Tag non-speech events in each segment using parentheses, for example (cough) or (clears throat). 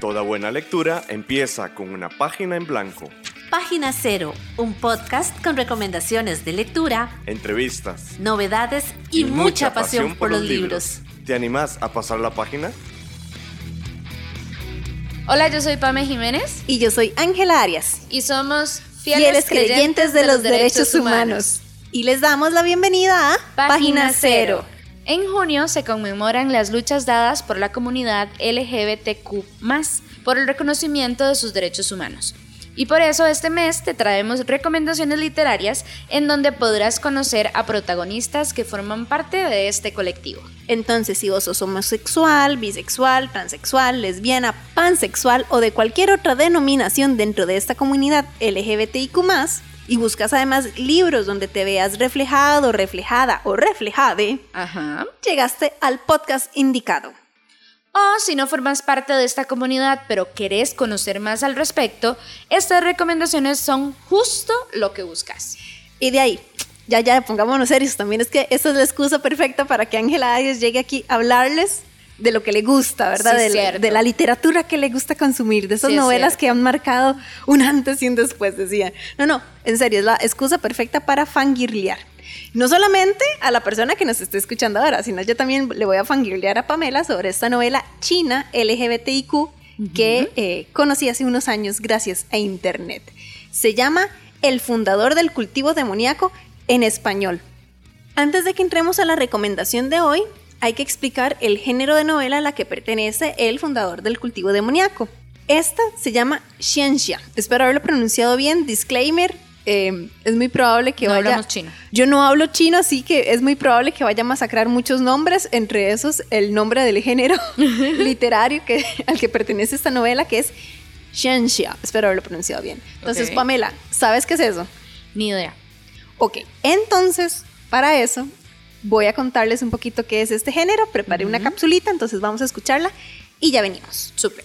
Toda buena lectura empieza con una página en blanco. Página Cero, un podcast con recomendaciones de lectura, entrevistas, novedades y, mucha, pasión, por los libros. ¿Te animás a pasar la página? Hola, yo soy Pame Jiménez. Y yo soy Ángela Arias. Y somos fieles, creyentes, de los derechos humanos. Y les damos la bienvenida a Página Cero. En junio se conmemoran las luchas dadas por la comunidad LGBTQ, por el reconocimiento de sus derechos humanos. Y por eso este mes te traemos recomendaciones literarias en donde podrás conocer a protagonistas que forman parte de este colectivo. Entonces, si vos sos homosexual, bisexual, transexual, lesbiana, pansexual o de cualquier otra denominación dentro de esta comunidad LGBTIQ, y buscas además libros donde te veas reflejado, reflejada o reflejade, llegaste al podcast indicado. O si no formas parte de esta comunidad pero querés conocer más al respecto, estas recomendaciones son justo lo que buscas. Y de ahí, ya, ya, pongámonos serios, también es que esta es la excusa perfecta para que Ángela Arias llegue aquí a hablarles de lo que le gusta, ¿verdad? de, la, literatura que le gusta consumir, de esas novelas que han marcado un antes y un después, decía. No, no, en serio, es la excusa perfecta para fangirlear. No solamente a la persona que nos esté escuchando ahora, sino yo también le voy a fangirlear a Pamela sobre esta novela china LGBTIQ que eh, conocí hace unos años gracias a Internet. Se llama El fundador del cultivo demoníaco en español. Antes de que entremos a la recomendación de hoy, hay que explicar el género de novela a la que pertenece el fundador del cultivo demoníaco. Esta se llama Xianxia. Espero haberlo pronunciado bien. Disclaimer, Em, es muy probable que no vaya... Hablamos chino. Yo no hablo chino, así que es muy probable que vaya a masacrar muchos nombres, entre esos el nombre del género (laughs) literario que, al que pertenece esta novela, que es Xianxia. Espero haberlo pronunciado bien. Entonces, Pamela, ¿sabes qué es eso? Ni idea. Ok, entonces, para eso, voy a contarles un poquito qué es este género. Preparé una capsulita, entonces vamos a escucharla y ya venimos. Súper.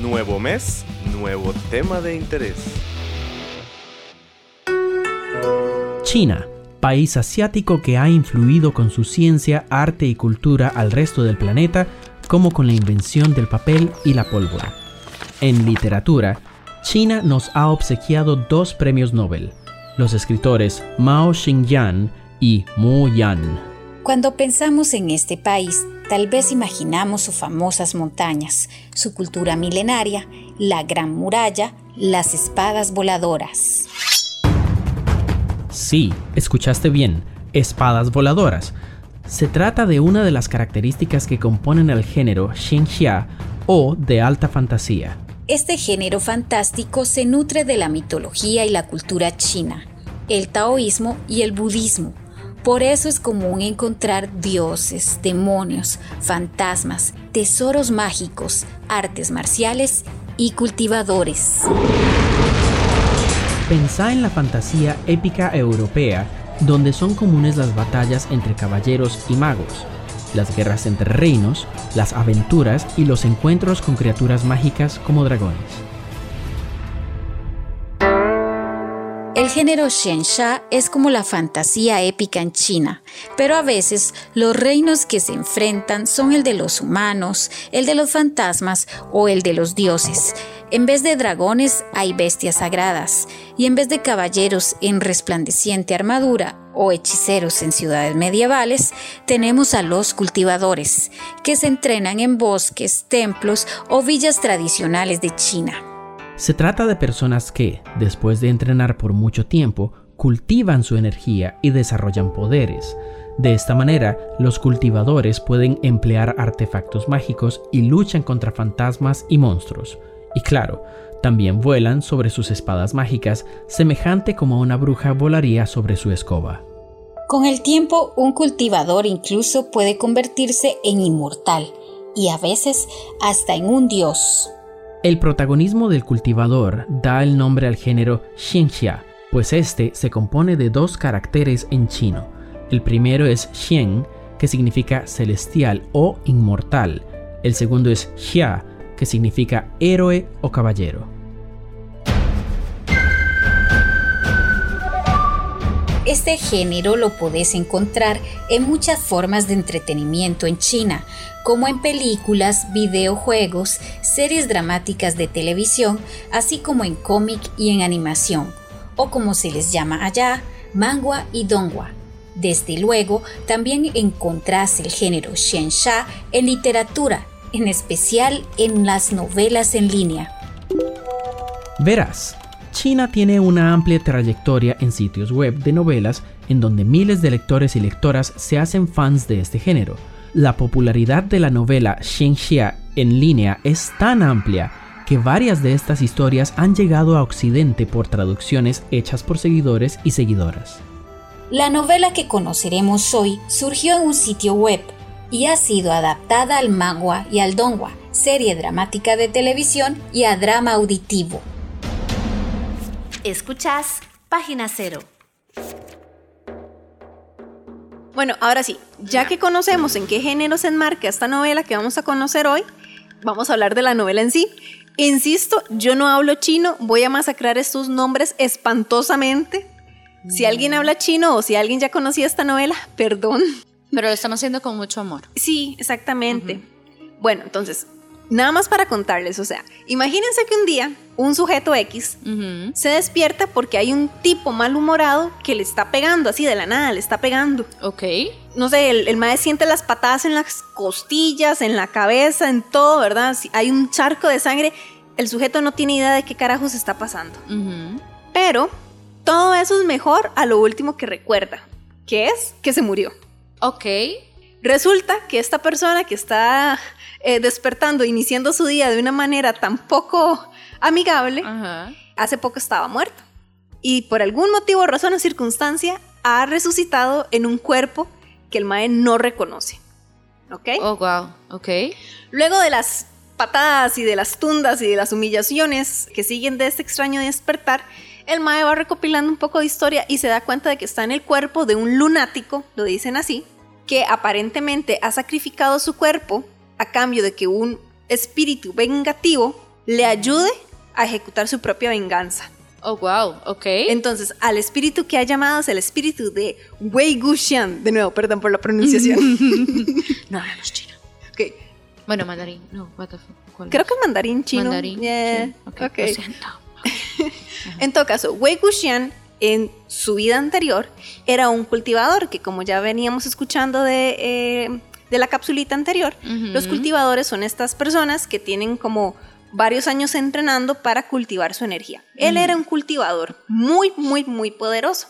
Nuevo mes, nuevo tema de interés. China, país asiático que ha influido con su ciencia, arte y cultura al resto del planeta, como con la invención del papel y la pólvora. En literatura, China nos ha obsequiado dos premios Nobel, los escritores Mao Xingyan y Mu Yan. Cuando pensamos en este país, Tal vez imaginamos sus famosas montañas, su cultura milenaria, la gran muralla, las espadas voladoras. Sí, escuchaste bien, espadas voladoras. Se trata de una de las características que componen el género Xinxia o de alta fantasía. Este género fantástico se nutre de la mitología y la cultura china, el taoísmo y el budismo por eso es común encontrar dioses, demonios, fantasmas, tesoros mágicos, artes marciales y cultivadores. Pensá en la fantasía épica europea, donde son comunes las batallas entre caballeros y magos, las guerras entre reinos, las aventuras y los encuentros con criaturas mágicas como dragones. El género Shensha es como la fantasía épica en China, pero a veces los reinos que se enfrentan son el de los humanos, el de los fantasmas o el de los dioses. En vez de dragones hay bestias sagradas, y en vez de caballeros en resplandeciente armadura o hechiceros en ciudades medievales, tenemos a los cultivadores, que se entrenan en bosques, templos o villas tradicionales de China. Se trata de personas que, después de entrenar por mucho tiempo, cultivan su energía y desarrollan poderes. De esta manera, los cultivadores pueden emplear artefactos mágicos y luchan contra fantasmas y monstruos. Y claro, también vuelan sobre sus espadas mágicas, semejante como una bruja volaría sobre su escoba. Con el tiempo, un cultivador incluso puede convertirse en inmortal y a veces hasta en un dios. El protagonismo del cultivador da el nombre al género Xinxia, pues este se compone de dos caracteres en chino. El primero es Xian, que significa celestial o inmortal. El segundo es Xia, que significa héroe o caballero. Este género lo podés encontrar en muchas formas de entretenimiento en China, como en películas, videojuegos, series dramáticas de televisión, así como en cómic y en animación, o como se les llama allá, mangua y donghua. Desde luego, también encontrás el género xianxia en literatura, en especial en las novelas en línea. Verás, China tiene una amplia trayectoria en sitios web de novelas en donde miles de lectores y lectoras se hacen fans de este género. La popularidad de la novela Xianxia en línea es tan amplia que varias de estas historias han llegado a Occidente por traducciones hechas por seguidores y seguidoras. La novela que conoceremos hoy surgió en un sitio web y ha sido adaptada al manga y al donghua, serie dramática de televisión y a drama auditivo. Escuchás Página Cero. Bueno, ahora sí, ya que conocemos en qué género se enmarca esta novela que vamos a conocer hoy, vamos a hablar de la novela en sí. Insisto, yo no hablo chino, voy a masacrar estos nombres espantosamente. Si alguien habla chino o si alguien ya conocía esta novela, perdón. Pero lo estamos haciendo con mucho amor. Sí, exactamente. Bueno, entonces, Nada más para contarles, o sea, imagínense que un día un sujeto X se despierta porque hay un tipo malhumorado que le está pegando, así de la nada, le está pegando. Ok. No sé, el, el maestro siente las patadas en las costillas, en la cabeza, en todo, ¿verdad? Si hay un charco de sangre, el sujeto no tiene idea de qué carajos está pasando. Pero todo eso es mejor a lo último que recuerda, que es que se murió. Ok. Resulta que esta persona que está eh, despertando, iniciando su día de una manera tan poco amigable, hace poco estaba muerto. Y por algún motivo, razón o circunstancia, ha resucitado en un cuerpo que el Mae no reconoce. ¿Ok? Oh, wow. Ok. Luego de las patadas y de las tundas y de las humillaciones que siguen de este extraño despertar, el Mae va recopilando un poco de historia y se da cuenta de que está en el cuerpo de un lunático, lo dicen así, que aparentemente ha sacrificado su cuerpo a cambio de que un espíritu vengativo le ayude a ejecutar su propia venganza. Oh, wow, ok. Entonces, al espíritu que ha llamado es el espíritu de Wei Guxian. De nuevo, perdón por la pronunciación. (laughs) no hablamos chino. Ok. Bueno, mandarín. No, what the fuck. Creo que mandarín chino. Mandarín. Yeah. sí. Ok, lo siento. (laughs) en todo caso, Wei Guxian en su vida anterior era un cultivador que como ya veníamos escuchando de, eh, de la capsulita anterior, los cultivadores son estas personas que tienen como varios años entrenando para cultivar su energía. Él era un cultivador muy, muy, muy poderoso.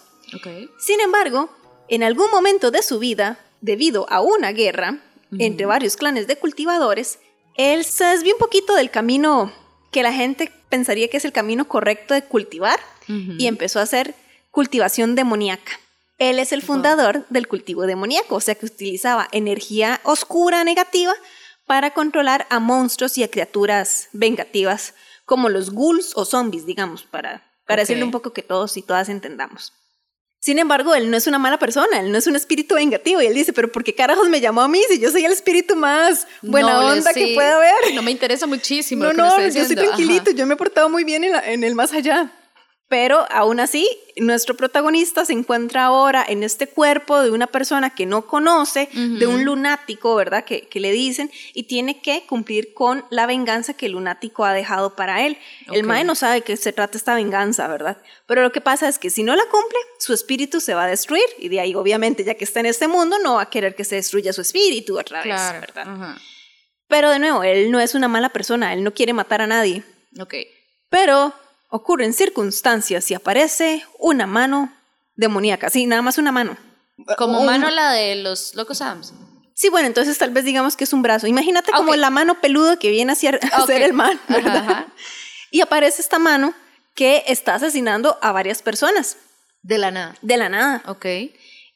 Sin embargo, en algún momento de su vida, debido a una guerra entre varios clanes de cultivadores, él se desvió un poquito del camino que la gente pensaría que es el camino correcto de cultivar y empezó a hacer cultivación demoníaca. Él es el fundador del cultivo demoníaco, o sea que utilizaba energía oscura, negativa, para controlar a monstruos y a criaturas vengativas, como los ghouls o zombies, digamos, para, para Ok. decirle un poco que todos y todas entendamos. Sin embargo, él no es una mala persona, él no es un espíritu vengativo. Y él dice, pero ¿por qué carajos me llamó a mí si yo soy el espíritu más buena No, onda sí. que pueda haber? No me interesa muchísimo. No, lo que me no, está yo soy tranquilito, Ajá. yo me he portado muy bien en, la- en el más allá. Pero aún así, nuestro protagonista se encuentra ahora en este cuerpo de una persona que no conoce, de un lunático, ¿verdad? Que, que le dicen, y tiene que cumplir con la venganza que el lunático ha dejado para él. El mae no sabe de qué se trata esta venganza, ¿verdad? Pero lo que pasa es que si no la cumple, su espíritu se va a destruir, y de ahí, obviamente, ya que está en este mundo, no va a querer que se destruya su espíritu otra vez, Claro. ¿verdad? Pero de nuevo, él no es una mala persona, él no quiere matar a nadie. Ok. Pero ocurren circunstancias y aparece una mano demoníaca. Sí, nada más una mano. Como Un- mano la de los locos Adams. Sí, bueno, entonces tal vez digamos que es un brazo. Imagínate como Ok. la mano peluda que viene a (laughs) hacer, el mal, ¿verdad? Ajá, ajá. Y aparece esta mano que está asesinando a varias personas De la nada. de la nada. Ok.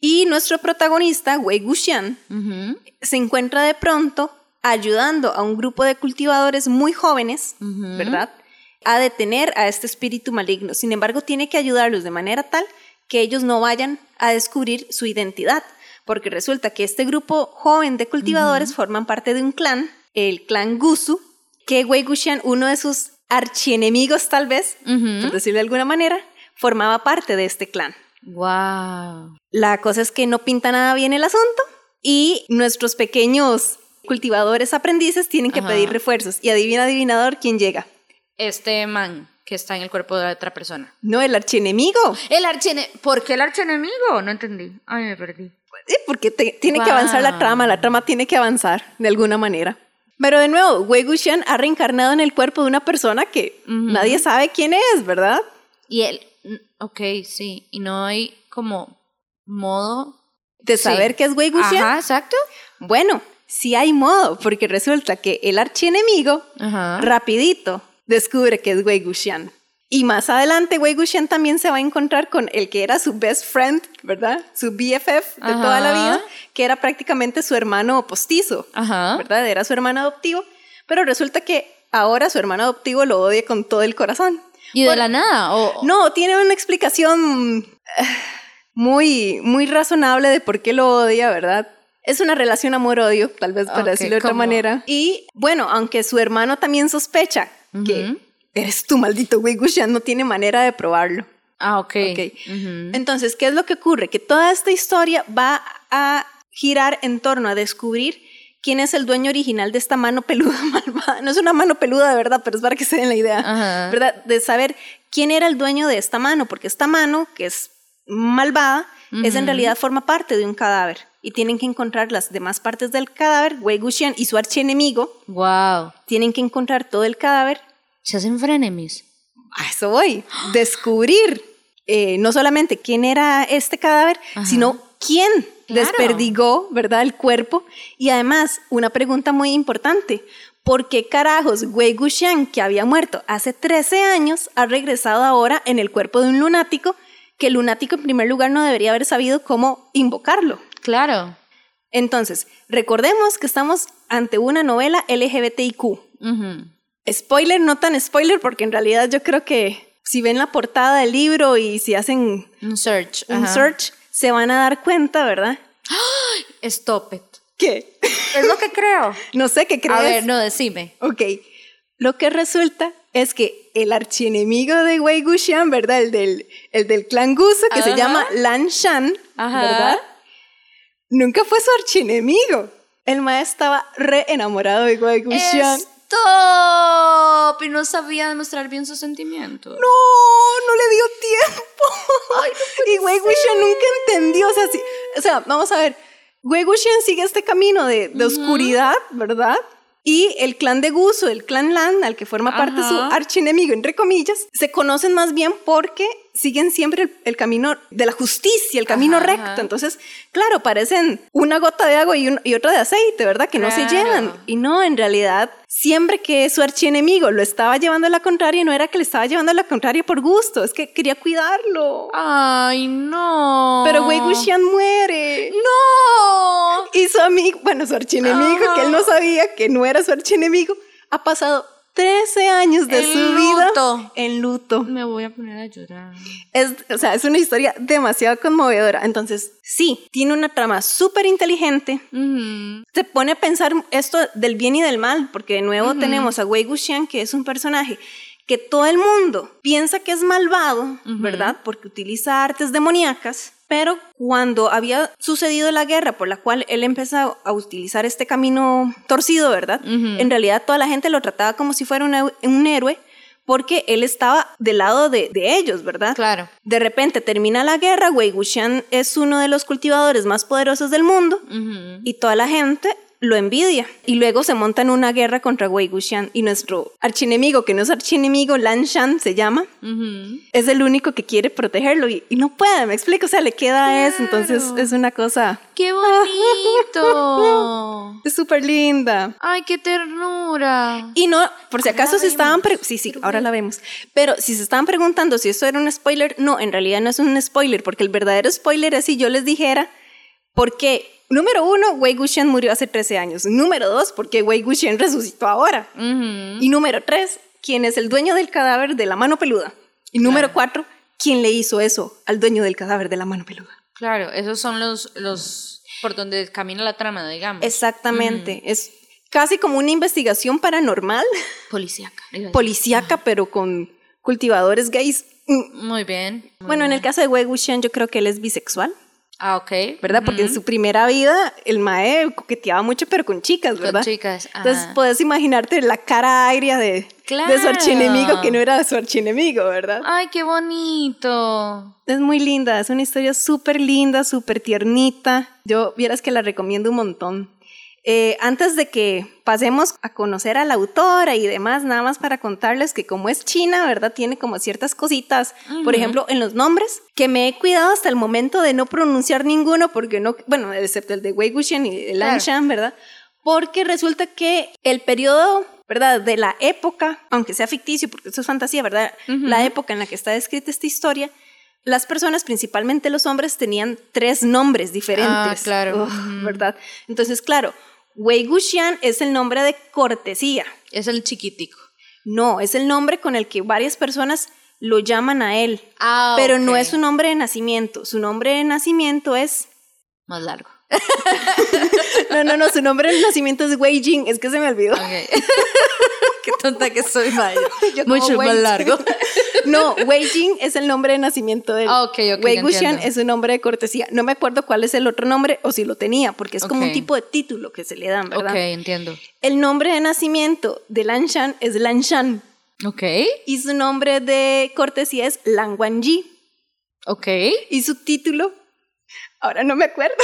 Y nuestro protagonista, Wei Guxian, Ujú, se encuentra de pronto ayudando a un grupo de cultivadores muy jóvenes. ¿verdad? A detener a este espíritu maligno. Sin embargo, tiene que ayudarlos de manera tal que ellos no vayan a descubrir su identidad, porque resulta que este grupo joven de cultivadores forman parte de un clan, el clan Gusu, que Wei Guxian, uno de sus archienemigos tal vez, Ujú. por decirlo de alguna manera, formaba parte de este clan. Wow. La cosa es que no pinta nada bien el asunto y nuestros pequeños cultivadores aprendices tienen que pedir refuerzos. Y adivina, adivinador, ¿quién llega? Este man que está en el cuerpo de otra persona. No, el archienemigo. El archienemigo. ¿Por qué el archienemigo? No entendí. Ay, me perdí. porque tiene que avanzar la trama, la trama tiene que avanzar de alguna manera. Pero de nuevo, Wei Wuxian ha reencarnado en el cuerpo de una persona que nadie sabe quién es, ¿verdad? Y él, ok, sí, y no hay como modo de saber qué es Wei Wuxian. Ajá, exacto. Bueno, sí hay modo, porque resulta que el archienemigo, rapidito, descubre que es Wei Wuxian. Y más adelante, Wei Wuxian también se va a encontrar con el que era su best friend, ¿verdad? Su BFF de toda la vida, que era prácticamente su hermano postizo, ¿verdad? Era su hermano adoptivo. Pero resulta que ahora su hermano adoptivo lo odia con todo el corazón. ¿Y de la nada? ¿O? No, tiene una explicación eh, muy, muy razonable de por qué lo odia, ¿verdad? Es una relación amor-odio, tal vez para decirlo de otra manera. Y bueno, aunque su hermano también sospecha que eres tú, maldito Wei Wuxian, no tiene manera de probarlo. Ah, ok. okay. Entonces, ¿qué es lo que ocurre? Que toda esta historia va a girar en torno a descubrir quién es el dueño original de esta mano peluda (laughs) malvada. No es una mano peluda de verdad, pero es para que se den la idea, ¿verdad? De saber quién era el dueño de esta mano, porque esta mano, que es malvada, es en realidad forma parte de un cadáver. Y tienen que encontrar las demás partes del cadáver, Wei Wuxian y su archienemigo. Wow. Tienen que encontrar todo el cadáver se hacen frenemies. A eso voy. Descubrir eh, no solamente quién era este cadáver, sino quién desperdigó, ¿verdad?, el cuerpo. Y además, una pregunta muy importante. ¿Por qué carajos Wei Guxian, que había muerto hace 13 años, ha regresado ahora en el cuerpo de un lunático? Que el lunático, en primer lugar, no debería haber sabido cómo invocarlo. Claro. Entonces, recordemos que estamos ante una novela LGBTIQ. Spoiler, no tan spoiler, porque en realidad yo creo que si ven la portada del libro y si hacen un search, un search se van a dar cuenta, ¿verdad? Stop it. ¿Qué? Es lo que creo. no sé qué crees. A ver, no, decime. Ok. Lo que resulta es que el archienemigo de Wei Wuxian, ¿verdad? El del, el del clan Guso, que se llama Lan Shan, ¿verdad? Nunca fue su archienemigo. El maestro estaba re enamorado de Wei Wuxian. ¡Stop! Y no sabía demostrar bien sus sentimientos. No, no le dio tiempo. (laughs) Ay, y Wei Wuxian nunca entendió. O sea, o sea, vamos a ver. Wei Wuxian sigue este camino de, de oscuridad, ¿verdad? Y el clan de Guso, el clan Lan, al que forma parte su archienemigo, entre comillas, se conocen más bien porque siguen siempre el, camino de la justicia, el camino recto. Entonces, claro, parecen una gota de agua y, y otra de aceite, ¿verdad? Que no se llevan. Y no, en realidad, siempre que su archienemigo lo estaba llevando a la contraria, no era que le estaba llevando a la contraria por gusto, es que quería cuidarlo. Ay, no. Pero Wei Wuxian muere. No. Y su amigo, bueno, su archienemigo, que él no sabía que no era su archienemigo, ha pasado 13 años de su vida en luto. Me voy a poner a llorar. Es, o sea, es una historia demasiado conmovedora. Entonces, sí, tiene una trama súper inteligente. Se pone a pensar esto del bien y del mal, porque de nuevo tenemos a Wei Wuxian, que es un personaje que todo el mundo piensa que es malvado, ¿verdad? Porque utiliza artes demoníacas pero cuando había sucedido la guerra por la cual él empezó a utilizar este camino torcido, ¿verdad? En realidad toda la gente lo trataba como si fuera un, héroe porque él estaba del lado de, ellos, ¿verdad? Claro. De repente termina la guerra, Wei Wuxian es uno de los cultivadores más poderosos del mundo y toda la gente lo envidia y luego se monta en una guerra contra Wei Wuxian y nuestro archienemigo, que no es archienemigo, Lan Shan se llama, es el único que quiere protegerlo y, no puede, me explico, o sea, le queda eso, entonces es una cosa... ¡Qué bonito! (laughs) es súper linda. ¡Ay, qué ternura! Y no, por si acaso se estaban... Sí, sí, ahora la vemos. Pero si se estaban preguntando si esto era un spoiler, no, en realidad no es un spoiler, porque el verdadero spoiler es si yo les dijera por qué Número uno, Wei Wuxian murió hace 13 años. Número dos, porque Wei Wuxian resucitó ahora. Y número tres, quién es el dueño del cadáver de la mano peluda. Y número cuatro, quién le hizo eso al dueño del cadáver de la mano peluda. Claro, esos son los, los por donde camina la trama, digamos. Exactamente. Es casi como una investigación paranormal. Policíaca. Policíaca, pero con cultivadores gays. Muy bien. bueno, en el caso de Wei Wuxian yo creo que él es bisexual. Ah, ok. ¿Verdad? Porque en su primera vida el mae coqueteaba mucho, pero con chicas, ¿verdad? Con chicas. Entonces puedes imaginarte la cara agria de, de su archienemigo que no era su archienemigo, ¿verdad? Ay, qué bonito. Es muy linda, es una historia súper linda, súper tiernita. Yo vieras que la recomiendo un montón. Eh, antes de que pasemos a conocer a la autora y demás, nada más para contarles que como es china, ¿verdad? Tiene como ciertas cositas, por ejemplo, en los nombres, que me he cuidado hasta el momento de no pronunciar ninguno, porque no, bueno, excepto el de Wei Wuxian y el Lanshan, ¿verdad? Porque resulta que el periodo ¿verdad? De la época, aunque sea ficticio, porque eso es fantasía, ¿verdad? La época en la que está descrita esta historia, las personas, principalmente los hombres, tenían tres nombres diferentes. Ah, claro. ¿Verdad? Entonces, claro, Wei Guxian es el nombre de cortesía. Es el chiquitico. No, es el nombre con el que varias personas lo llaman a él. Ah, pero no es su nombre de nacimiento. Su nombre de nacimiento es... Más largo. (laughs) no, no, no, su nombre de nacimiento es Wei Jing. Es que se me olvidó. (laughs) Qué tonta que soy, Maya. (laughs) Mucho más largo. No, Wei Jing es el nombre de nacimiento de él. Ah, ok, ok. Wei Wuxian es un nombre de cortesía. No me acuerdo cuál es el otro nombre o si lo tenía, porque es como un tipo de título que se le dan, ¿verdad? Ok, entiendo. El nombre de nacimiento de Lan Shan es Lan Shan. Ok. Y su nombre de cortesía es Lan Wangji. Ok. Y su título Ahora no me acuerdo.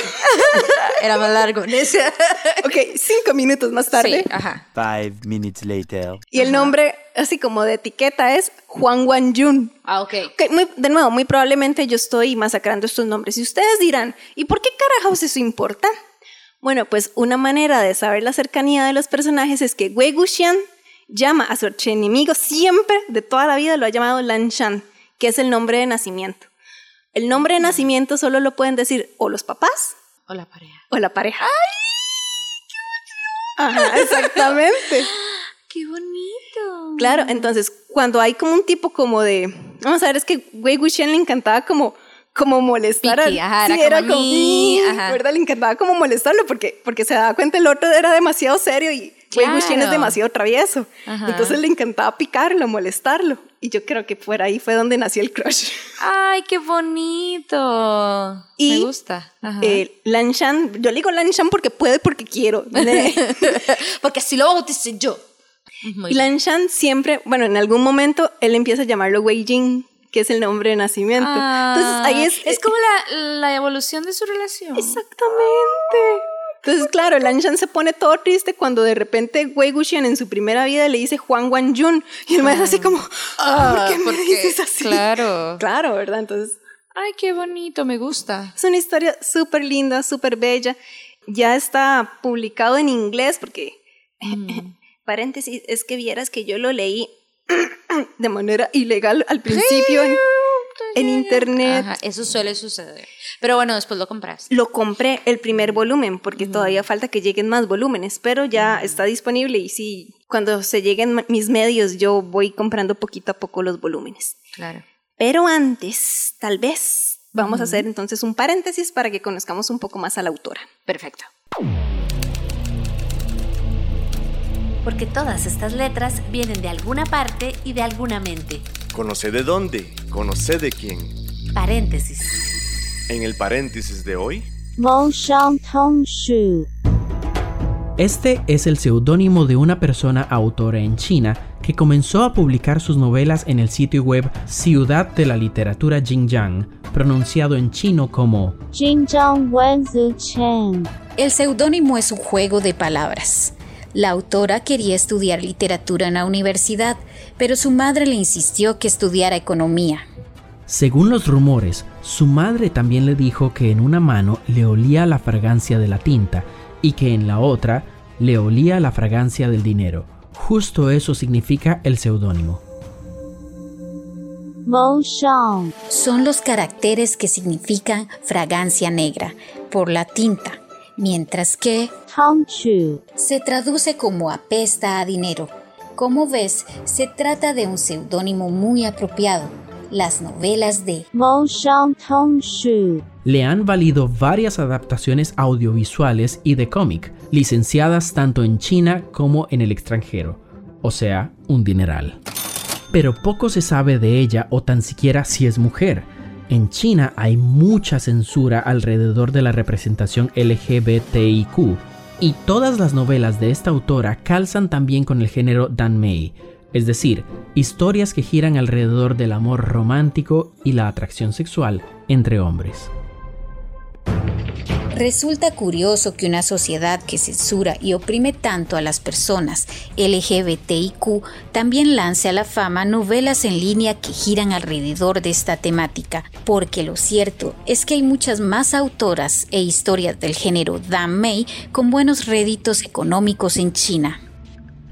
(laughs) Era más largo. (laughs) ok, cinco minutos más tarde. Sí, ajá. Five minutes later. Y el nombre, así como de etiqueta, es Juan Wan Ah, ok. okay de nuevo, muy probablemente yo estoy masacrando estos nombres. Y ustedes dirán, ¿y por qué carajos eso importa? Bueno, pues una manera de saber la cercanía de los personajes es que Wei Guxian llama a su archienemigo siempre, de toda la vida, lo ha llamado Lan Shan, que es el nombre de nacimiento. El nombre de nacimiento solo lo pueden decir o los papás o la pareja. O la pareja. ¡Ay! Ajá, exactamente. (laughs) ¡Qué bonito! Claro, entonces cuando hay como un tipo como de, vamos a ver, es que Wei Wuxian le encantaba como como molestar a, ajá, sí, era como, mí, (laughs) ¿verdad? Le encantaba como molestarlo porque, porque se daba cuenta el otro era demasiado serio y Wei Wuxian es demasiado travieso. Entonces le encantaba picarlo, molestarlo. Y yo creo que por ahí fue donde nació el crush. ¡Ay, qué bonito! Me gusta. Eh, Lanshan, yo le digo Lanshan porque puede, porque quiero. (laughs) porque así lo bauticé yo. y Lanshan siempre, bueno, en algún momento él empieza a llamarlo Wei Jing que es el nombre de nacimiento. Entonces ahí es... Es como la, la evolución de su relación. Exactamente. Entonces, claro, Lanshan se pone todo triste cuando de repente Wei Wuxian en su primera vida le dice Juan Wan Jun y el maestro así como, ah, ¿por qué me dices así? Claro. Claro, ¿verdad? Entonces... Ay, qué bonito, me gusta. Es una historia súper linda, súper bella. Ya está publicado en inglés porque, mm. paréntesis, es que vieras que yo lo leí (clears throat) de manera ilegal al principio en, internet. eso suele suceder. Pero bueno, después lo compras. Lo compré el primer volumen porque todavía falta que lleguen más volúmenes, pero ya está disponible y sí, cuando se lleguen mis medios yo voy comprando poquito a poco los volúmenes. Claro. Pero antes, tal vez, vamos a hacer entonces un paréntesis para que conozcamos un poco más a la autora. Perfecto. Porque todas estas letras vienen de alguna parte y de alguna mente. Conoce de dónde, conoce de quién. Paréntesis. En el paréntesis de hoy. Este es el seudónimo de una persona autora en China que comenzó a publicar sus novelas en el sitio web Ciudad de la Literatura Xinjiang, pronunciado en chino como El seudónimo es un juego de palabras. La autora quería estudiar literatura en la universidad, pero su madre le insistió que estudiara economía. Según los rumores, su madre también le dijo que en una mano le olía la fragancia de la tinta y que en la otra le olía la fragancia del dinero. Justo eso significa el seudónimo. Son los caracteres que significan fragancia negra por la tinta, mientras que se traduce como apesta a dinero. Como ves, se trata de un seudónimo muy apropiado las novelas de Le han valido varias adaptaciones audiovisuales y de cómic, licenciadas tanto en China como en el extranjero, o sea, un dineral. pero poco se sabe de ella o tan siquiera si es mujer. En China hay mucha censura alrededor de la representación LGBTIQ, y todas las novelas de esta autora calzan también con el género Danmei, es decir, historias que giran alrededor del amor romántico y la atracción sexual entre hombres. Resulta curioso que una sociedad que censura y oprime tanto a las personas LGBTIQ también lance a la fama novelas en línea que giran alrededor de esta temática, porque lo cierto es que hay muchas más autoras e historias del género Mei con buenos réditos económicos en China.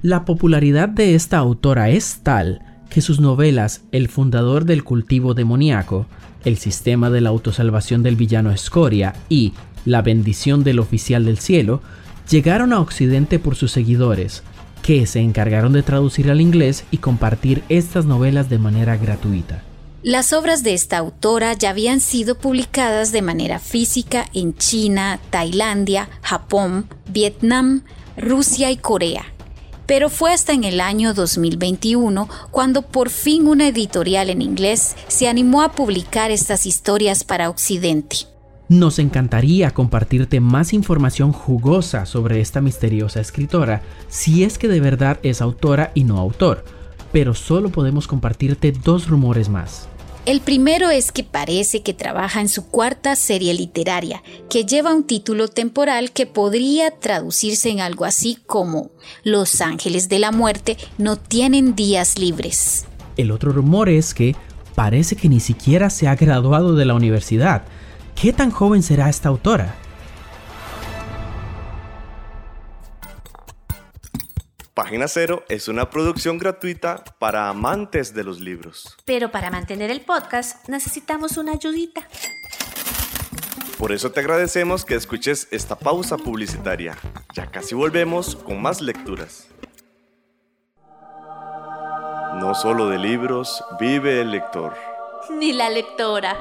La popularidad de esta autora es tal que sus novelas El fundador del cultivo demoníaco, El sistema de la autosalvación del villano Escoria y la bendición del oficial del cielo, llegaron a Occidente por sus seguidores, que se encargaron de traducir al inglés y compartir estas novelas de manera gratuita. Las obras de esta autora ya habían sido publicadas de manera física en China, Tailandia, Japón, Vietnam, Rusia y Corea. Pero fue hasta en el año 2021 cuando por fin una editorial en inglés se animó a publicar estas historias para Occidente. Nos encantaría compartirte más información jugosa sobre esta misteriosa escritora, si es que de verdad es autora y no autor, pero solo podemos compartirte dos rumores más. El primero es que parece que trabaja en su cuarta serie literaria, que lleva un título temporal que podría traducirse en algo así como Los ángeles de la muerte no tienen días libres. El otro rumor es que parece que ni siquiera se ha graduado de la universidad, ¿Qué tan joven será esta autora? Página Cero es una producción gratuita para amantes de los libros. Pero para mantener el podcast necesitamos una ayudita. Por eso te agradecemos que escuches esta pausa publicitaria. Ya casi volvemos con más lecturas. No solo de libros vive el lector. Ni la lectora.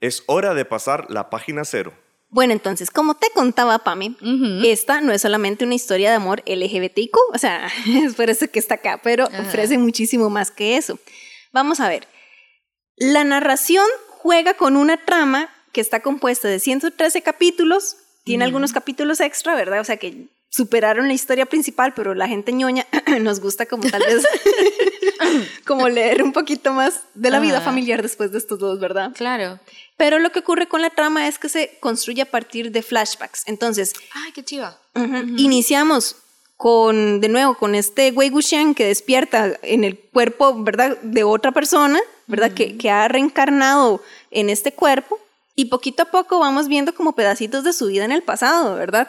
Es hora de pasar la página cero. Bueno, entonces, como te contaba Pami, esta no es solamente una historia de amor LGBTIQ, o sea, (laughs) es por eso que está acá, pero ofrece muchísimo más que eso. Vamos a ver. La narración juega con una trama que está compuesta de 113 capítulos, tiene algunos capítulos extra, ¿verdad? O sea que superaron la historia principal, pero la gente ñoña (clears throat) nos gusta como tal vez (laughs) como leer un poquito más de la vida familiar después de estos dos, ¿verdad? Claro. Pero lo que ocurre con la trama es que se construye a partir de flashbacks. Entonces, ay, qué chiva. Iniciamos con, de nuevo, con este Wei Wuxian que despierta en el cuerpo, ¿verdad?, de otra persona, ¿verdad?, que, que ha reencarnado en este cuerpo y poquito a poco vamos viendo como pedacitos de su vida en el pasado, ¿verdad?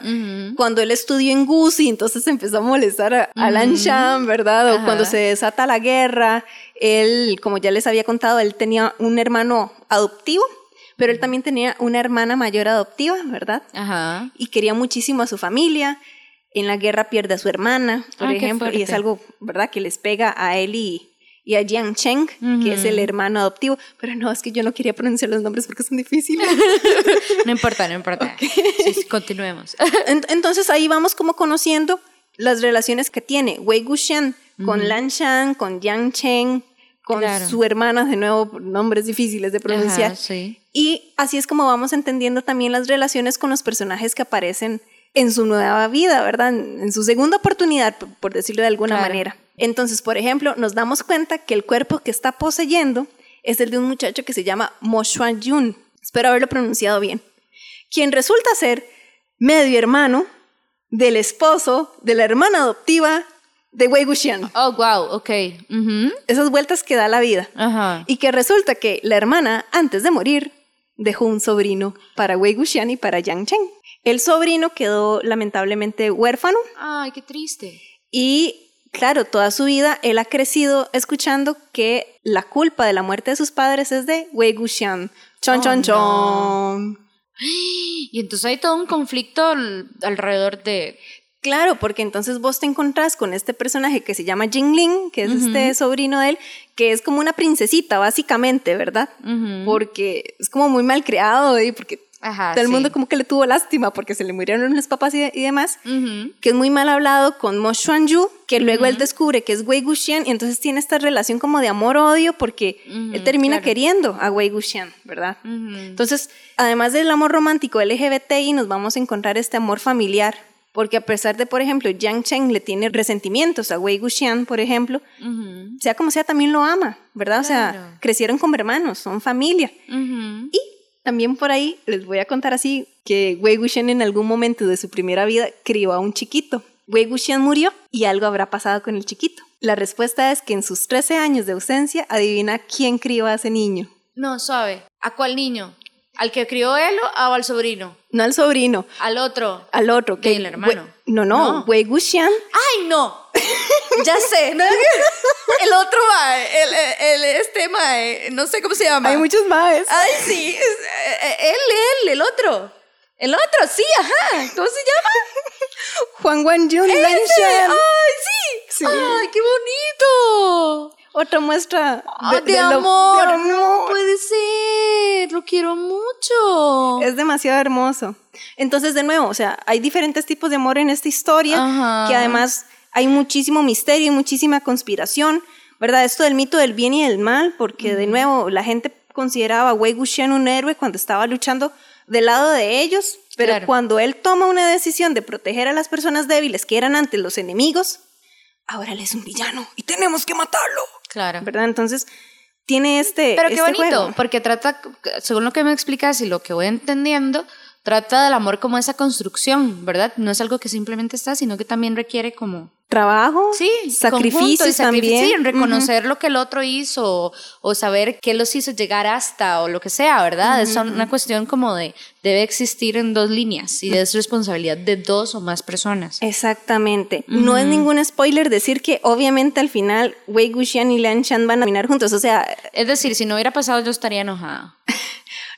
Cuando él estudió en Gusi, entonces empezó a molestar a, Alan Sham, ¿verdad? O cuando se desata la guerra, él, como ya les había contado, él tenía un hermano adoptivo, pero él también tenía una hermana mayor adoptiva, ¿verdad? Ajá. Y quería muchísimo a su familia. En la guerra pierde a su hermana, por ah, ejemplo, y es algo, ¿verdad?, que les pega a él y, y a Jiang Cheng, que es el hermano adoptivo. Pero no, es que yo no quería pronunciar los nombres porque son difíciles. (laughs) no importa, no importa. continuemos. Entonces ahí vamos como conociendo las relaciones que tiene Wei Guxian con Lan Shan, con Jiang Cheng, con su hermana, de nuevo, nombres difíciles de pronunciar. Y así es como vamos entendiendo también las relaciones con los personajes que aparecen en su nueva vida, ¿verdad? En su segunda oportunidad, por decirlo de alguna manera. Entonces, por ejemplo, nos damos cuenta que el cuerpo que está poseyendo es el de un muchacho que se llama Mo Xuan Yun. Espero haberlo pronunciado bien. Quien resulta ser medio hermano del esposo de la hermana adoptiva de Wei Wuxian. Oh, wow, ok. Esas vueltas que da la vida. Ajá. Y que resulta que la hermana, antes de morir, dejó un sobrino para Wei Wuxian y para Yang Cheng. El sobrino quedó lamentablemente huérfano. Ay, qué triste. Y claro, toda su vida él ha crecido escuchando que la culpa de la muerte de sus padres es de Wei Wuxian. Chon, Oh, chon, chon. (gasps) Y entonces hay todo un conflicto al- alrededor de... Claro, porque entonces vos te encontrás con este personaje que se llama Jingling, que es este sobrino de él, que es como una princesita, básicamente, ¿verdad? Porque es como muy mal creado y porque Ajá, todo el sí. mundo como que le tuvo lástima porque se le murieron los papás y, y demás. Que es muy mal hablado con Mo Xuanyu, que luego él descubre que es Wei Wuxian y entonces tiene esta relación como de amor-odio porque él termina claro. queriendo a Wei Wuxian, ¿verdad? Entonces, además del amor romántico LGBTI, nos vamos a encontrar este amor familiar, porque a pesar de, por ejemplo, Yang Cheng le tiene resentimientos a Wei Wuxian, por ejemplo, sea como sea, también lo ama, ¿verdad? O sea, crecieron como hermanos, son familia. Y también por ahí les voy a contar así que Wei Wuxian en algún momento de su primera vida crió a un chiquito. Wei Wuxian murió y algo habrá pasado con el chiquito. La respuesta es que en sus 13 años de ausencia, adivina quién crió a ese niño. No, suave. ¿A cuál niño? ¿Al que crió él o al sobrino? No al sobrino, ¿Al otro? al otro. Que Del hermano. No, no, No. Wei Wuxian. ¡Ay, no! (laughs) ya sé. ¿no? El otro mae, el, el, el- este mae, no sé cómo se llama. Hay muchos más. Ay, sí. eh, eh, él, él, el otro. El otro, sí, ajá. ¿Cómo se llama? Juan Wanjun ¡Ese! Lanshan. ¡Ay, sí! Sí. ¡Ay, qué bonito! Otra muestra Ah, de, lo- amor. de No amor. puede ser. Lo quiero mucho. Es demasiado hermoso. Entonces, de nuevo, o sea, hay diferentes tipos de amor en esta historia, Ajá. que además hay muchísimo misterio y muchísima conspiración, ¿verdad? Esto del mito del bien y del mal, porque de nuevo, la gente consideraba a Wei Wuxian un héroe cuando estaba luchando del lado de ellos, pero Claro. cuando él toma una decisión de proteger a las personas débiles que eran antes los enemigos, ahora él es un villano y tenemos que matarlo, Claro. ¿verdad? Entonces, tiene este Pero qué este bonito, juego. porque trata, según lo que me explicas y lo que voy entendiendo, trata del amor como esa construcción, ¿verdad? No es algo que simplemente está, sino que también requiere como... Trabajo, Sí, conjunto sacrificios y sacrificio, también. sí, reconocer lo que el otro hizo o, o saber qué los hizo llegar hasta o lo que sea, ¿verdad? Es una cuestión como de debe existir en dos líneas y es responsabilidad de dos o más personas. Exactamente. No es ningún spoiler decir que obviamente al final Wei Wuxian y Lian Shan van a caminar juntos. O sea, Es decir, si no hubiera pasado yo estaría enojada. (laughs)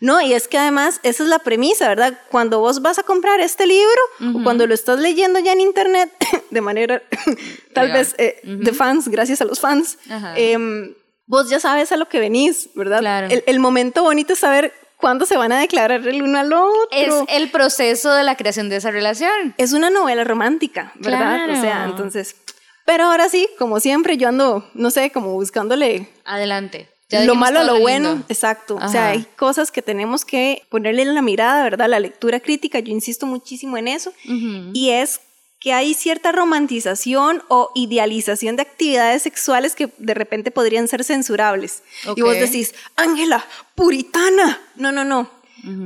no, y es que además esa es la premisa, ¿verdad? Cuando vos vas a comprar este libro o cuando lo estás leyendo ya en internet (coughs) de manera (coughs) tal Legal. vez eh, de fans, gracias a los fans, em, vos ya sabes a lo que venís, ¿verdad? Claro. El, el momento bonito es saber cuándo se van a declarar el uno al otro. Es el proceso de la creación de esa relación. es una novela romántica, ¿verdad? O sea, Claro. entonces. Pero ahora sí, como siempre, yo ando, no sé, como buscándole Adelante. Lo malo a lo bueno. lindo. Exacto. O sea, hay cosas que tenemos que ponerle en la mirada, ¿verdad? La lectura crítica, yo insisto muchísimo en eso. Y es que hay cierta romantización o idealización de actividades sexuales que de repente podrían ser censurables. Y vos decís, Ángela, puritana. No, no, no.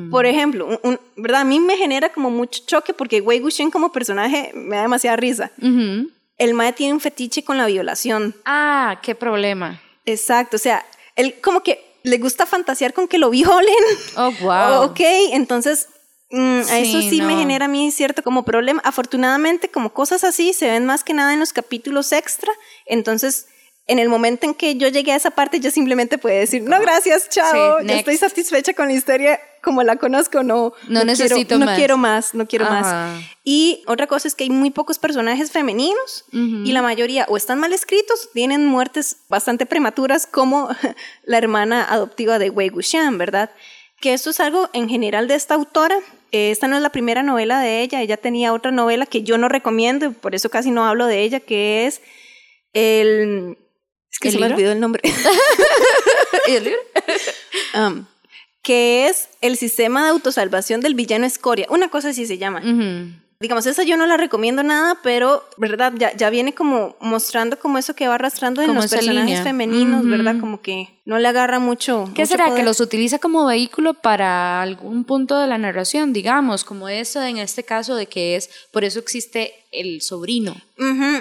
Por ejemplo, un- un- ¿verdad? A mí me genera como mucho choque porque Wei Wuxian como personaje me da demasiada risa. Ujú. El mae tiene un fetiche con la violación. Ah, qué problema. Exacto, o sea, él como que le gusta fantasear con que lo violen. Oh, (laughs) wow. Ok, entonces mm, a eso Sí, me genera a mí cierto como problema. Afortunadamente, como cosas así se ven más que nada en los capítulos extra, entonces en el momento en que yo llegué a esa parte, yo simplemente puedo decir, no, gracias, chao, Sí, ya estoy satisfecha con la historia como la conozco, no, No necesito quiero, más. No quiero más, no quiero Ajá. más. Y otra cosa es que hay muy pocos personajes femeninos y la mayoría o están mal escritos, tienen muertes bastante prematuras como (laughs) la hermana adoptiva de Wei Wuxian, ¿verdad? Que esto es algo en general de esta autora. Eh, Esta no es la primera novela de ella, ella tenía otra novela que yo no recomiendo, por eso casi no hablo de ella, que es el... Es que ¿El se me libro? olvidó el nombre. (laughs) ¿Y el libro? (laughs) Um, que es el sistema de autosalvación del villano escoria. Una cosa así se llama. Digamos, esa yo no la recomiendo nada, pero, ¿verdad? Ya, ya viene como mostrando como eso que va arrastrando en Como los personajes línea. femeninos. ¿verdad? Como que no le agarra mucho. ¿Qué mucho será? poder. Que los utiliza como vehículo para algún punto de la narración, digamos, como eso en este caso de que es, por eso existe el sobrino.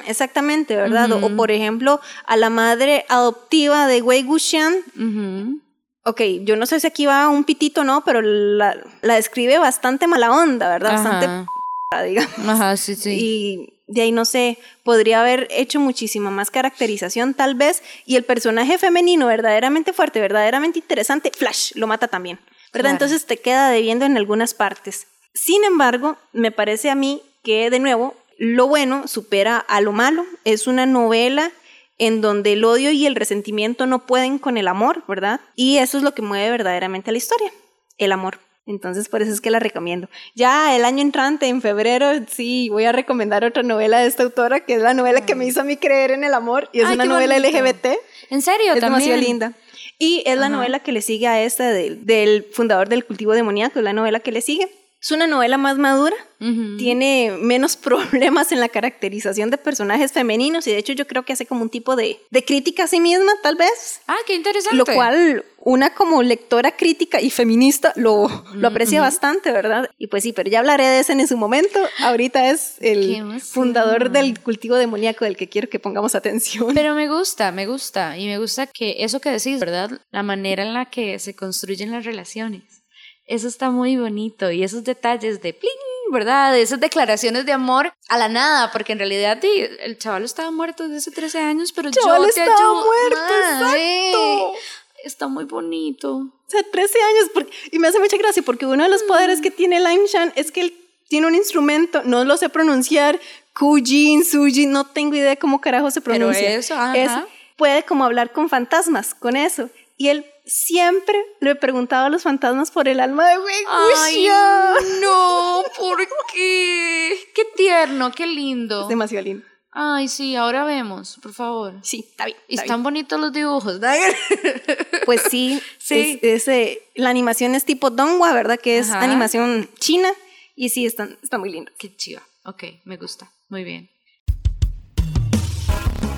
Exactamente, ¿verdad? O- O, por ejemplo, a la madre adoptiva de Wei Wuxian. Ujú. Ok, yo no sé si aquí va un pitito o no, pero la, la describe bastante mala onda, ¿verdad? Bastante p***, digamos. Ajá, sí, sí. Y de ahí no sé, podría haber hecho muchísima más caracterización tal vez, y el personaje femenino verdaderamente fuerte, verdaderamente interesante, Flash, lo mata también, ¿verdad? Entonces te queda debiendo en algunas partes. Sin embargo, me parece a mí que de nuevo, lo bueno supera a lo malo, es una novela en donde el odio y el resentimiento no pueden con el amor, ¿verdad? Y eso es lo que mueve verdaderamente a la historia, el amor. Entonces, por eso es que la recomiendo. Ya el año entrante, en febrero, sí, voy a recomendar otra novela de esta autora, que es la novela que me hizo a mí creer en el amor, y es una novela LGBT. ¿En serio? Es también? demasiado linda. Y es la novela que le sigue a esta del, del fundador del cultivo demoníaco, es la novela que le sigue. Es una novela más madura, tiene menos (laughs) problemas en la caracterización de personajes femeninos y de hecho yo creo que hace como un tipo de, de crítica a sí misma, tal vez. Ah, qué interesante. Lo cual una como lectora crítica y feminista lo, lo aprecia bastante, ¿verdad? Y pues sí, pero ya hablaré de ese en su momento. Ahorita es el fundador del cultivo demoníaco del que quiero que pongamos atención. Pero me gusta, me gusta. Y me gusta que eso que decís, ¿verdad? La manera en la que se construyen las relaciones. Eso está muy bonito y esos detalles de pling, ¿verdad? Esas declaraciones de amor a la nada, porque en realidad el chaval estaba muerto desde hace 13 años, pero yo te estaba ayudo. muerto, exacto. Está muy bonito. O sea, 13 años, porque, y me hace mucha gracia porque uno de los poderes que tiene Lime Shan es que él tiene un instrumento, no lo sé pronunciar, Kujin, Sujin, no tengo idea cómo carajo se pronuncia. Pero eso, ajá. puede como hablar con fantasmas, con eso. Y él siempre le preguntaba a los fantasmas por el alma de Wei Ay, no, ¿por qué? Qué tierno, qué lindo. Es demasiado lindo. Ay, sí, ahora vemos, por favor. Sí, está bien. y están bonitos los dibujos, Pues sí, (laughs) sí. Es, eh, la animación es tipo Donghua, ¿verdad? Que es animación china. Y sí, está, está muy lindo. Qué chiva. Ok, me gusta. Muy bien.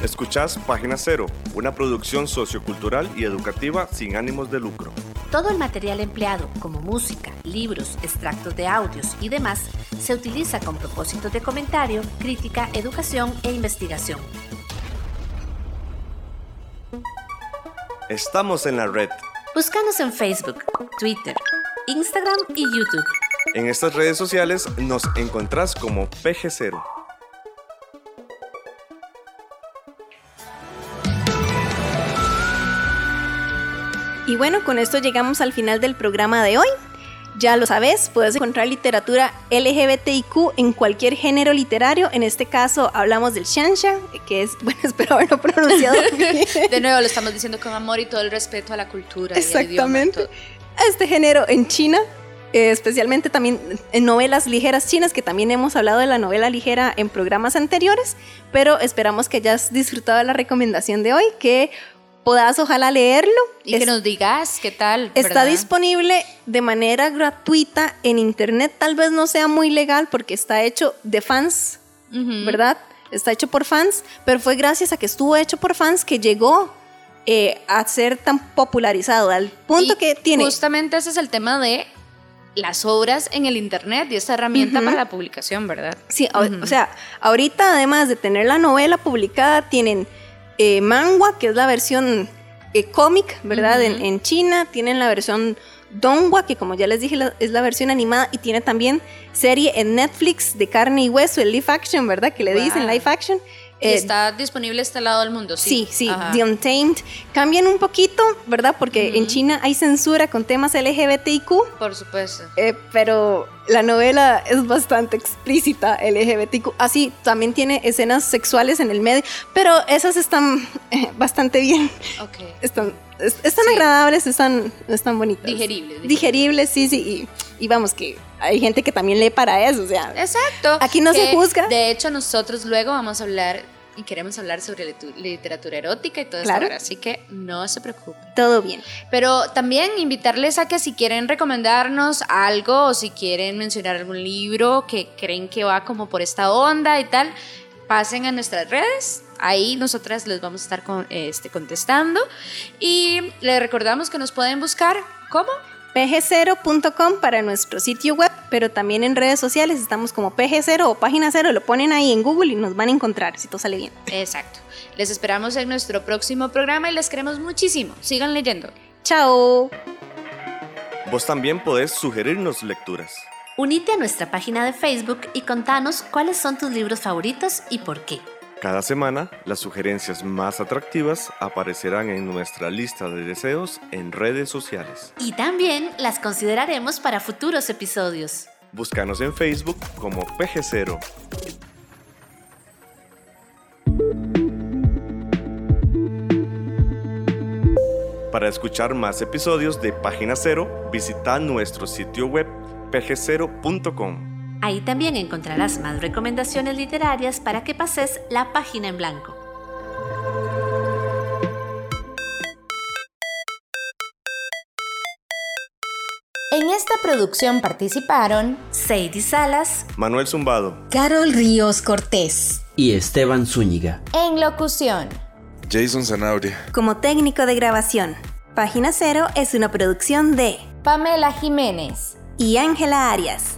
Escuchás Página Cero, una producción sociocultural y educativa sin ánimos de lucro. Todo el material empleado, como música, libros, extractos de audios y demás, se utiliza con propósitos de comentario, crítica, educación e investigación. Estamos en la red. Búscanos en Facebook, Twitter, Instagram y YouTube. En estas redes sociales nos encontrás como PG0. Y bueno, con esto llegamos al final del programa de hoy. Ya lo sabes, puedes encontrar literatura LGBTIQ en cualquier género literario. En este caso hablamos del Shansha, que es, (laughs) bueno, espero haberlo pronunciado (laughs) bien. De nuevo, lo estamos diciendo con amor y todo el respeto a la cultura. Exactamente. Y al idioma, este género en China, eh, especialmente también en novelas ligeras chinas, que también hemos hablado de la novela ligera en programas anteriores, pero esperamos que hayas disfrutado de la recomendación de hoy, que puedas ojalá leerlo. Y que nos digas qué tal. Está disponible de manera gratuita en internet, tal vez no sea muy legal porque está hecho de fans, ¿verdad? Está hecho por fans, pero fue gracias a que estuvo hecho por fans que llegó eh, a ser tan popularizado, al punto que tiene... Justamente ese es el tema de las obras en el internet y esta herramienta para la publicación, ¿verdad? Sí, o sea, ahorita además de tener la novela publicada, tienen eh, mangua, que es la versión eh, cómic, ¿verdad? en, China. Tienen la versión Donghua, que como ya les dije es la versión animada. Y tiene también serie en Netflix de carne y hueso, el live action, ¿verdad? Que le dicen live action. Eh, está disponible este lado del mundo, sí. Sí, sí, The Untamed. Cambian un poquito, ¿verdad? Porque en China hay censura con temas LGBTIQ. Por supuesto. Eh, pero la novela es bastante explícita LGBTIQ. Así, también tiene escenas sexuales en el medio, pero esas están eh, bastante bien. Ok. Están, están agradables, están, están bonitas. Digeribles. Digeribles, sí, sí. Y, y vamos que hay gente que también lee para eso, o sea. Exacto. Aquí no se juzga. De hecho, nosotros luego vamos a hablar y queremos hablar sobre literatura erótica y todo Claro. eso, así que no se preocupen. Todo bien. Pero también invitarles a que si quieren recomendarnos algo o si quieren mencionar algún libro que creen que va como por esta onda y tal, pasen a nuestras redes. Ahí nosotras les vamos a estar con- este, contestando. Y les recordamos que nos pueden buscar como pg0.com para nuestro sitio web, pero también en redes sociales estamos como pg0 o página 0, lo ponen ahí en Google y nos van a encontrar si todo sale bien. Exacto. Les esperamos en nuestro próximo programa y les queremos muchísimo. Sigan leyendo. Chao. Vos también podés sugerirnos lecturas. Unite a nuestra página de Facebook y contanos cuáles son tus libros favoritos y por qué. Cada semana, las sugerencias más atractivas aparecerán en nuestra lista de deseos en redes sociales. Y también las consideraremos para futuros episodios. Búscanos en Facebook como PG0. Para escuchar más episodios de Página Cero, visita nuestro sitio web pg0.com. Ahí también encontrarás más recomendaciones literarias para que pases la página en blanco. En esta producción participaron Sadie Salas, Manuel Zumbado, Carol Ríos Cortés y Esteban Zúñiga. En locución, Jason Zanabria. Como técnico de grabación, Página Cero es una producción de Pamela Jiménez y Ángela Arias.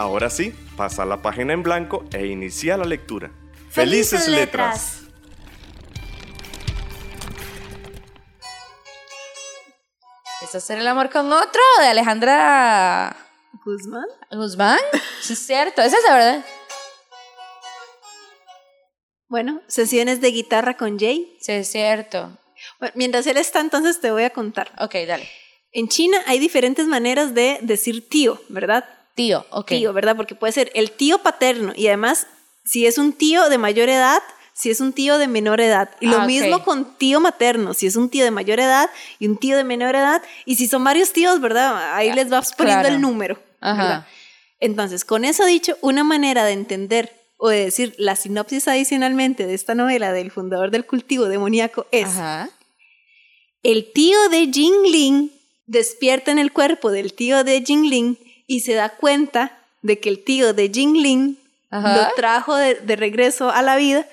Ahora sí, pasa la página en blanco e inicia la lectura. ¡Felices, letras! ¿Es hacer el amor con otro? De Alejandra Guzmán. Guzmán. (laughs) Sí, es cierto. Es esa, ¿verdad? Bueno, sesiones de guitarra con Jay. Sí, es cierto. Bueno, mientras él está, entonces te voy a contar. Ok, dale. En China hay diferentes maneras de decir tío, ¿verdad? Tío, ok. Tío, ¿verdad? Porque puede ser el tío paterno y además, si es un tío de mayor edad, si es un tío de menor edad. Y lo Ah, mismo con tío materno, si es un tío de mayor edad y un tío de menor edad. Y si son varios tíos, ¿verdad? Ahí les vas poniendo claro. el número. Ajá. Entonces, con eso dicho, una manera de entender o de decir la sinopsis adicionalmente de esta novela del fundador del cultivo demoníaco es Ajá. el tío de Jingling despierta en el cuerpo del tío de Jingling y se da cuenta de que el tío de Jingling Ajá. lo trajo de, de regreso a la vida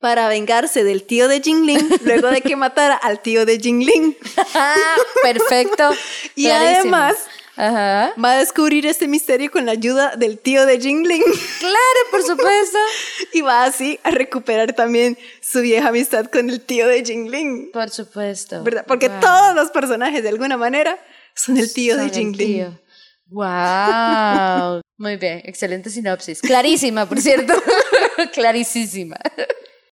para vengarse del tío de Jingling (laughs) luego de que matara al tío de Jingling. Ah, (laughs) perfecto. Y Clarísimo. además Ajá. va a descubrir este misterio con la ayuda del tío de Jingling Claro, por supuesto. (laughs) y va así a recuperar también su vieja amistad con el tío de Jingling. Por supuesto. ¿Verdad? Porque Wow. todos los personajes de alguna manera son el tío Son de el Jingling. Wow. (laughs) Muy bien, excelente sinopsis. Clarísima, por cierto. (laughs) Clarísima.